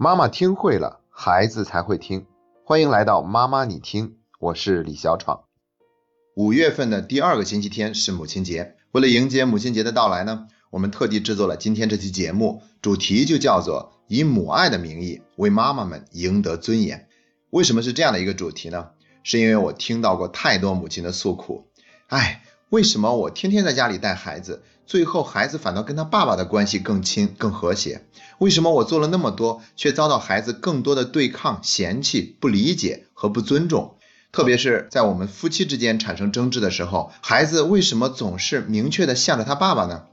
妈妈听会了，孩子才会听。欢迎来到妈妈你听，我是李小闯。五月份的第二个星期天是母亲节，为了迎接母亲节的到来呢，我们特地制作了今天这期节目，主题就叫做以母爱的名义为妈妈们赢得尊严。为什么是这样的一个主题呢？是因为我听到过太多母亲的诉苦，哎。为什么我天天在家里带孩子，最后孩子反倒跟他爸爸的关系更亲、更和谐？为什么我做了那么多，却遭到孩子更多的对抗、嫌弃、不理解和不尊重？特别是在我们夫妻之间产生争执的时候，孩子为什么总是明确的向着他爸爸呢？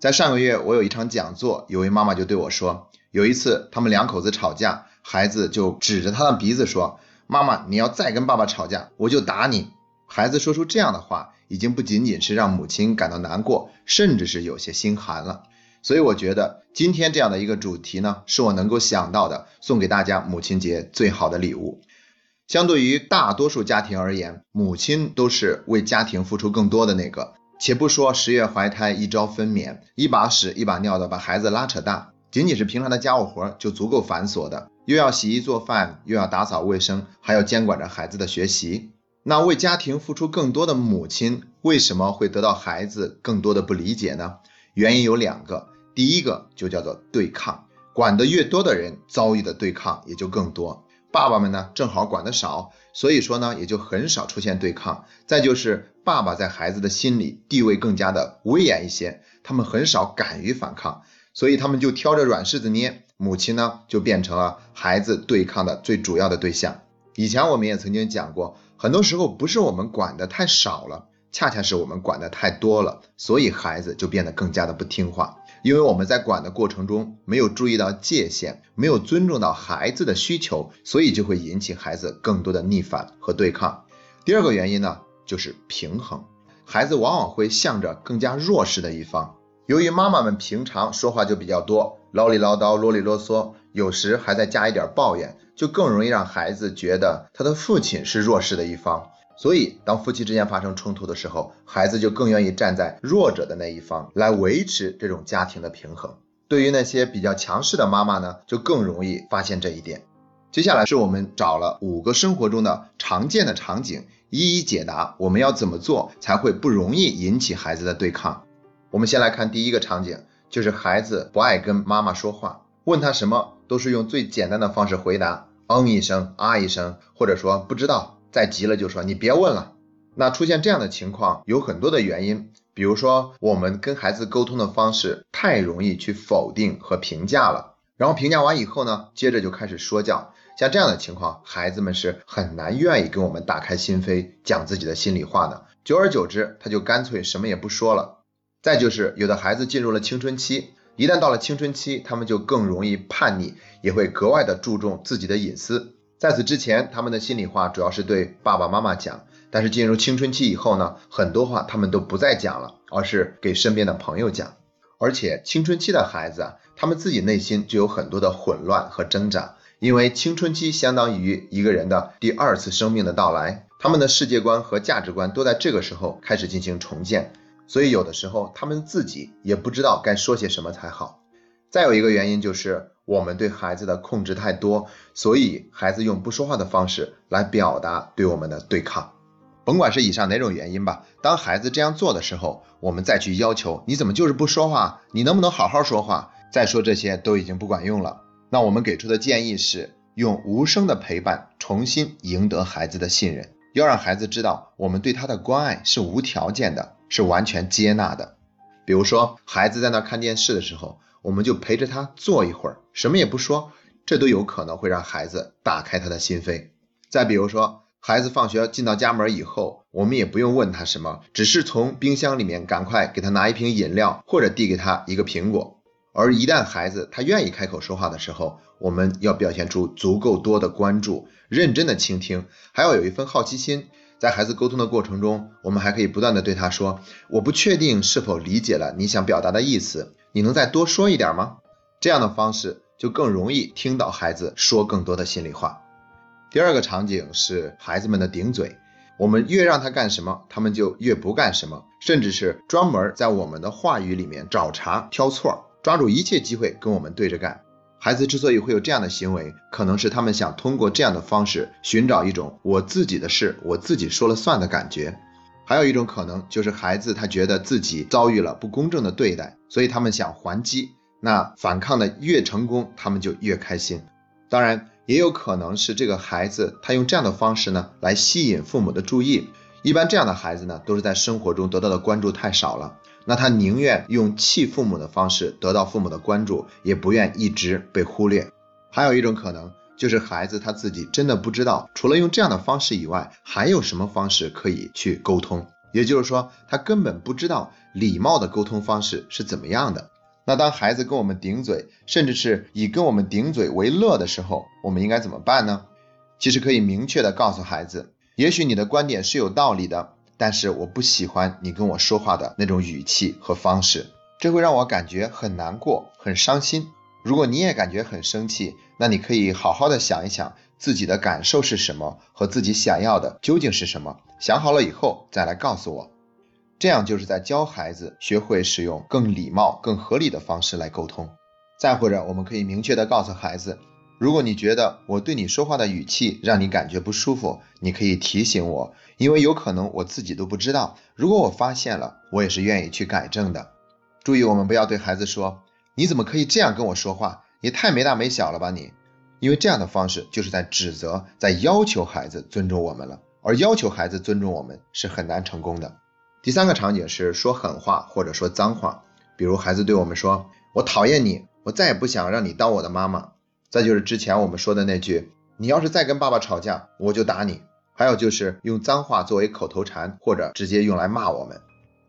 在上个月，我有一场讲座，有位妈妈就对我说，有一次他们两口子吵架，孩子就指着他的鼻子说：“妈妈，你要再跟爸爸吵架，我就打你。”孩子说出这样的话，已经不仅仅是让母亲感到难过，甚至是有些心寒了。所以我觉得今天这样的一个主题呢，是我能够想到的送给大家母亲节最好的礼物。相对于大多数家庭而言，母亲都是为家庭付出更多的那个。且不说十月怀胎，一朝分娩，一把屎一把尿的把孩子拉扯大，仅仅是平常的家务活就足够繁琐的，又要洗衣做饭，又要打扫卫生，还要监管着孩子的学习。那为家庭付出更多的母亲，为什么会得到孩子更多的不理解呢？原因有两个，第一个就叫做对抗，管得越多的人，遭遇的对抗也就更多。爸爸们呢，正好管得少，所以说呢，也就很少出现对抗。再就是爸爸在孩子的心里地位更加的威严一些，他们很少敢于反抗，所以他们就挑着软柿子捏。母亲呢，就变成了孩子对抗的最主要的对象。以前我们也曾经讲过。很多时候不是我们管的太少了，恰恰是我们管的太多了，所以孩子就变得更加的不听话。因为我们在管的过程中没有注意到界限，没有尊重到孩子的需求，所以就会引起孩子更多的逆反和对抗。第二个原因呢，就是平衡，孩子往往会向着更加弱势的一方。由于妈妈们平常说话就比较多，唠里唠叨、啰里啰嗦，有时还在加一点抱怨。就更容易让孩子觉得他的父亲是弱势的一方，所以当夫妻之间发生冲突的时候，孩子就更愿意站在弱者的那一方来维持这种家庭的平衡。对于那些比较强势的妈妈呢，就更容易发现这一点。接下来是我们找了五个生活中的常见的场景，一一解答我们要怎么做才会不容易引起孩子的对抗。我们先来看第一个场景，就是孩子不爱跟妈妈说话，问他什么都是用最简单的方式回答。嗯一声啊一声，或者说不知道，再急了就说你别问了。那出现这样的情况有很多的原因，比如说我们跟孩子沟通的方式太容易去否定和评价了，然后评价完以后呢，接着就开始说教。像这样的情况，孩子们是很难愿意跟我们打开心扉，讲自己的心里话的。久而久之，他就干脆什么也不说了。再就是有的孩子进入了青春期。一旦到了青春期，他们就更容易叛逆，也会格外的注重自己的隐私。在此之前，他们的心里话主要是对爸爸妈妈讲，但是进入青春期以后呢，很多话他们都不再讲了，而是给身边的朋友讲。而且青春期的孩子啊，他们自己内心就有很多的混乱和挣扎，因为青春期相当于一个人的第二次生命的到来，他们的世界观和价值观都在这个时候开始进行重建。所以有的时候他们自己也不知道该说些什么才好。再有一个原因就是我们对孩子的控制太多，所以孩子用不说话的方式来表达对我们的对抗。甭管是以上哪种原因吧，当孩子这样做的时候，我们再去要求你怎么就是不说话，你能不能好好说话？再说这些都已经不管用了。那我们给出的建议是用无声的陪伴重新赢得孩子的信任，要让孩子知道我们对他的关爱是无条件的。是完全接纳的，比如说孩子在那看电视的时候，我们就陪着他坐一会儿，什么也不说，这都有可能会让孩子打开他的心扉。再比如说，孩子放学进到家门以后，我们也不用问他什么，只是从冰箱里面赶快给他拿一瓶饮料，或者递给他一个苹果。而一旦孩子他愿意开口说话的时候，我们要表现出足够多的关注，认真的倾听，还要有一份好奇心。在孩子沟通的过程中，我们还可以不断的对他说：“我不确定是否理解了你想表达的意思，你能再多说一点吗？”这样的方式就更容易听到孩子说更多的心里话。第二个场景是孩子们的顶嘴，我们越让他干什么，他们就越不干什么，甚至是专门在我们的话语里面找茬挑错，抓住一切机会跟我们对着干。孩子之所以会有这样的行为，可能是他们想通过这样的方式寻找一种我自己的事我自己说了算的感觉。还有一种可能就是孩子他觉得自己遭遇了不公正的对待，所以他们想还击。那反抗的越成功，他们就越开心。当然，也有可能是这个孩子他用这样的方式呢来吸引父母的注意。一般这样的孩子呢，都是在生活中得到的关注太少了。那他宁愿用气父母的方式得到父母的关注，也不愿一直被忽略。还有一种可能，就是孩子他自己真的不知道，除了用这样的方式以外，还有什么方式可以去沟通。也就是说，他根本不知道礼貌的沟通方式是怎么样的。那当孩子跟我们顶嘴，甚至是以跟我们顶嘴为乐的时候，我们应该怎么办呢？其实可以明确的告诉孩子，也许你的观点是有道理的。但是我不喜欢你跟我说话的那种语气和方式，这会让我感觉很难过、很伤心。如果你也感觉很生气，那你可以好好的想一想自己的感受是什么和自己想要的究竟是什么。想好了以后再来告诉我，这样就是在教孩子学会使用更礼貌、更合理的方式来沟通。再或者，我们可以明确的告诉孩子。如果你觉得我对你说话的语气让你感觉不舒服，你可以提醒我，因为有可能我自己都不知道。如果我发现了，我也是愿意去改正的。注意，我们不要对孩子说：“你怎么可以这样跟我说话？也太没大没小了吧你！”因为这样的方式就是在指责，在要求孩子尊重我们了。而要求孩子尊重我们是很难成功的。第三个场景是说狠话或者说脏话，比如孩子对我们说：“我讨厌你，我再也不想让你当我的妈妈。”再就是之前我们说的那句，你要是再跟爸爸吵架，我就打你。还有就是用脏话作为口头禅，或者直接用来骂我们。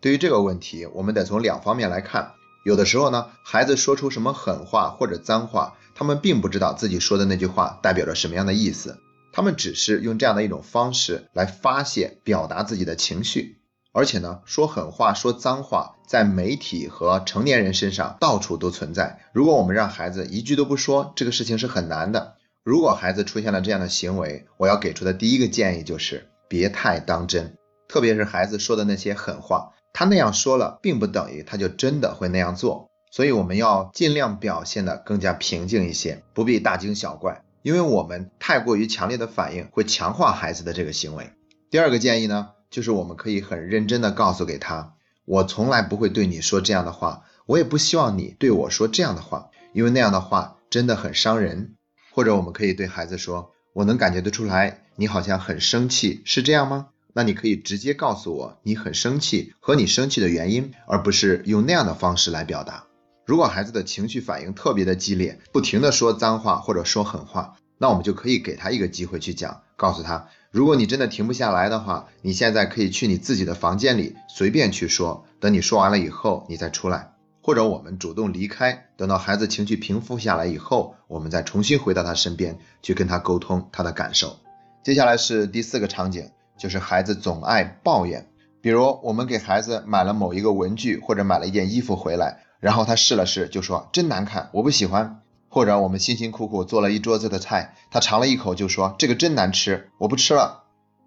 对于这个问题，我们得从两方面来看。有的时候呢，孩子说出什么狠话或者脏话，他们并不知道自己说的那句话代表着什么样的意思，他们只是用这样的一种方式来发泄、表达自己的情绪。而且呢，说狠话、说脏话，在媒体和成年人身上到处都存在。如果我们让孩子一句都不说，这个事情是很难的。如果孩子出现了这样的行为，我要给出的第一个建议就是别太当真。特别是孩子说的那些狠话，他那样说了，并不等于他就真的会那样做。所以我们要尽量表现的更加平静一些，不必大惊小怪，因为我们太过于强烈的反应会强化孩子的这个行为。第二个建议呢？就是我们可以很认真的告诉给他，我从来不会对你说这样的话，我也不希望你对我说这样的话，因为那样的话真的很伤人。或者我们可以对孩子说，我能感觉得出来，你好像很生气，是这样吗？那你可以直接告诉我你很生气和你生气的原因，而不是用那样的方式来表达。如果孩子的情绪反应特别的激烈，不停的说脏话或者说狠话。那我们就可以给他一个机会去讲，告诉他，如果你真的停不下来的话，你现在可以去你自己的房间里随便去说，等你说完了以后，你再出来，或者我们主动离开，等到孩子情绪平复下来以后，我们再重新回到他身边去跟他沟通他的感受。接下来是第四个场景，就是孩子总爱抱怨，比如我们给孩子买了某一个文具或者买了一件衣服回来，然后他试了试就说真难看，我不喜欢。或者我们辛辛苦苦做了一桌子的菜，他尝了一口就说这个真难吃，我不吃了。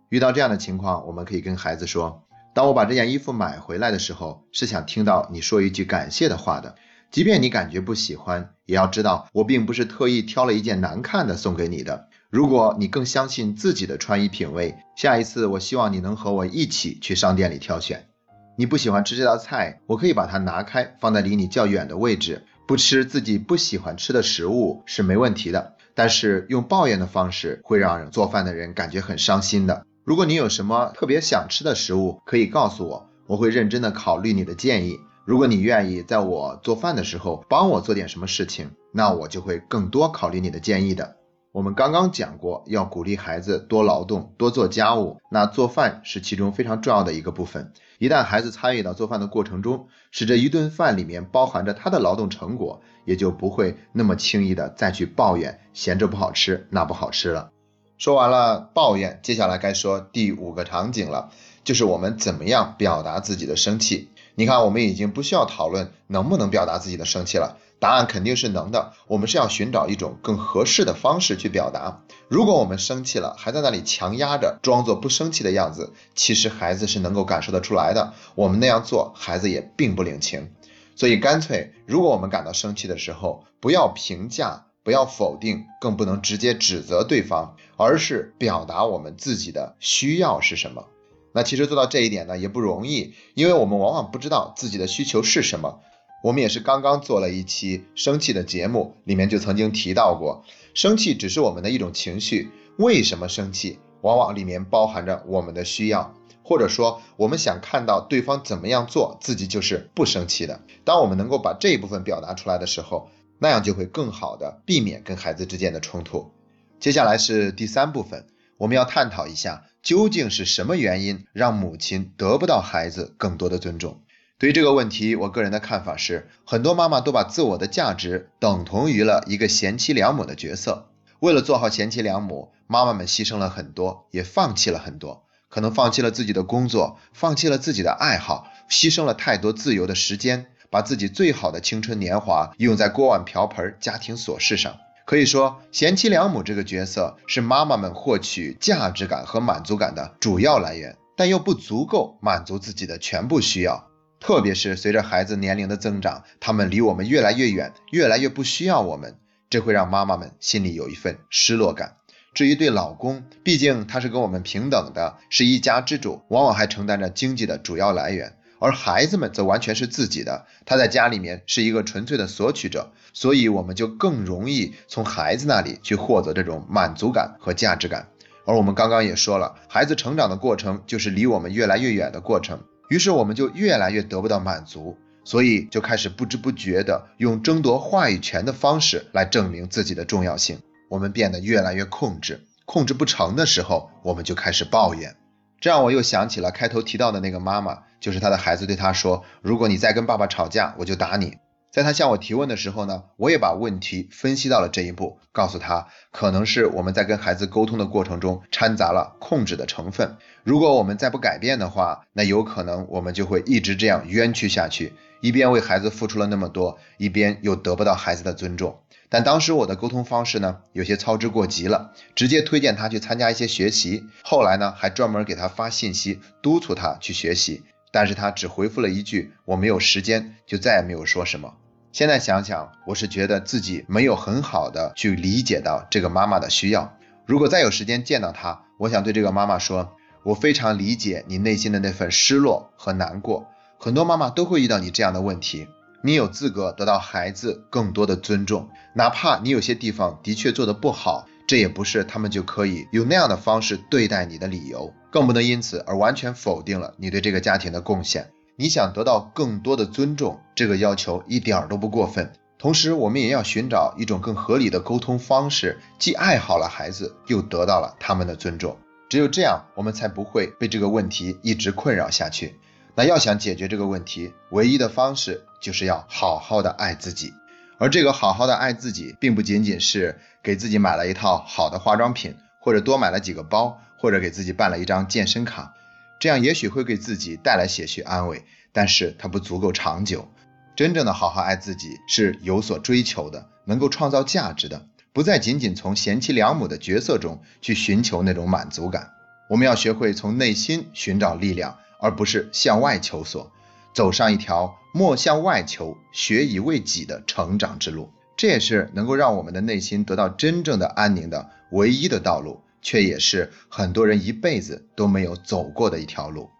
遇到这样的情况，我们可以跟孩子说：当我把这件衣服买回来的时候，是想听到你说一句感谢的话的。即便你感觉不喜欢，也要知道我并不是特意挑了一件难看的送给你的。如果你更相信自己的穿衣品味，下一次我希望你能和我一起去商店里挑选。你不喜欢吃这道菜，我可以把它拿开，放在离你较远的位置。不吃自己不喜欢吃的食物是没问题的，但是用抱怨的方式会让做饭的人感觉很伤心的。如果你有什么特别想吃的食物，可以告诉我，我会认真的考虑你的建议。如果你愿意在我做饭的时候帮我做点什么事情，那我就会更多考虑你的建议的。我们刚刚讲过，要鼓励孩子多劳动、多做家务，那做饭是其中非常重要的一个部分。一旦孩子参与到做饭的过程中，使这一顿饭里面包含着他的劳动成果，也就不会那么轻易的再去抱怨，嫌这不好吃，那不好吃了。说完了抱怨，接下来该说第五个场景了，就是我们怎么样表达自己的生气。你看，我们已经不需要讨论能不能表达自己的生气了。答案肯定是能的，我们是要寻找一种更合适的方式去表达。如果我们生气了，还在那里强压着，装作不生气的样子，其实孩子是能够感受得出来的。我们那样做，孩子也并不领情。所以干脆，如果我们感到生气的时候，不要评价，不要否定，更不能直接指责对方，而是表达我们自己的需要是什么。那其实做到这一点呢，也不容易，因为我们往往不知道自己的需求是什么。我们也是刚刚做了一期生气的节目，里面就曾经提到过，生气只是我们的一种情绪。为什么生气？往往里面包含着我们的需要，或者说我们想看到对方怎么样做，自己就是不生气的。当我们能够把这一部分表达出来的时候，那样就会更好的避免跟孩子之间的冲突。接下来是第三部分，我们要探讨一下。究竟是什么原因让母亲得不到孩子更多的尊重？对于这个问题，我个人的看法是，很多妈妈都把自我的价值等同于了一个贤妻良母的角色。为了做好贤妻良母，妈妈们牺牲了很多，也放弃了很多，可能放弃了自己的工作，放弃了自己的爱好，牺牲了太多自由的时间，把自己最好的青春年华用在锅碗瓢盆、家庭琐事上。可以说，贤妻良母这个角色是妈妈们获取价值感和满足感的主要来源，但又不足够满足自己的全部需要。特别是随着孩子年龄的增长，他们离我们越来越远，越来越不需要我们，这会让妈妈们心里有一份失落感。至于对老公，毕竟他是跟我们平等的，是一家之主，往往还承担着经济的主要来源。而孩子们则完全是自己的，他在家里面是一个纯粹的索取者，所以我们就更容易从孩子那里去获得这种满足感和价值感。而我们刚刚也说了，孩子成长的过程就是离我们越来越远的过程，于是我们就越来越得不到满足，所以就开始不知不觉的用争夺话语权的方式来证明自己的重要性。我们变得越来越控制，控制不成的时候，我们就开始抱怨。这让我又想起了开头提到的那个妈妈，就是她的孩子对她说：“如果你再跟爸爸吵架，我就打你。”在他向我提问的时候呢，我也把问题分析到了这一步，告诉他可能是我们在跟孩子沟通的过程中掺杂了控制的成分。如果我们再不改变的话，那有可能我们就会一直这样冤屈下去，一边为孩子付出了那么多，一边又得不到孩子的尊重。但当时我的沟通方式呢，有些操之过急了，直接推荐他去参加一些学习，后来呢，还专门给他发信息督促他去学习。但是他只回复了一句“我没有时间”，就再也没有说什么。现在想想，我是觉得自己没有很好的去理解到这个妈妈的需要。如果再有时间见到她，我想对这个妈妈说：“我非常理解你内心的那份失落和难过。很多妈妈都会遇到你这样的问题。你有资格得到孩子更多的尊重，哪怕你有些地方的确做得不好。”这也不是他们就可以用那样的方式对待你的理由，更不能因此而完全否定了你对这个家庭的贡献。你想得到更多的尊重，这个要求一点都不过分。同时，我们也要寻找一种更合理的沟通方式，既爱好了孩子，又得到了他们的尊重。只有这样，我们才不会被这个问题一直困扰下去。那要想解决这个问题，唯一的方式就是要好好的爱自己。而这个好好的爱自己，并不仅仅是给自己买了一套好的化妆品，或者多买了几个包，或者给自己办了一张健身卡，这样也许会给自己带来些许安慰，但是它不足够长久。真正的好好爱自己是有所追求的，能够创造价值的，不再仅仅从贤妻良母的角色中去寻求那种满足感。我们要学会从内心寻找力量，而不是向外求索。走上一条莫向外求，学以为己的成长之路，这也是能够让我们的内心得到真正的安宁的唯一的道路，却也是很多人一辈子都没有走过的一条路。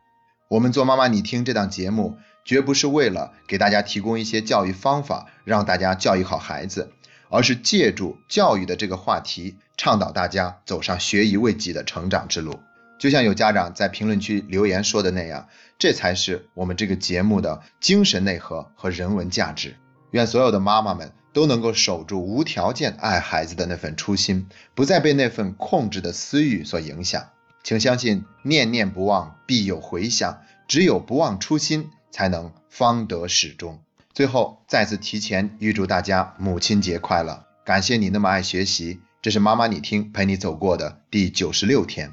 我们做妈妈你听这档节目，绝不是为了给大家提供一些教育方法，让大家教育好孩子，而是借助教育的这个话题，倡导大家走上学以为己的成长之路。就像有家长在评论区留言说的那样，这才是我们这个节目的精神内核和人文价值。愿所有的妈妈们都能够守住无条件爱孩子的那份初心，不再被那份控制的私欲所影响。请相信，念念不忘必有回响，只有不忘初心，才能方得始终。最后，再次提前预祝大家母亲节快乐！感谢你那么爱学习，这是妈妈你听陪你走过的第九十六天。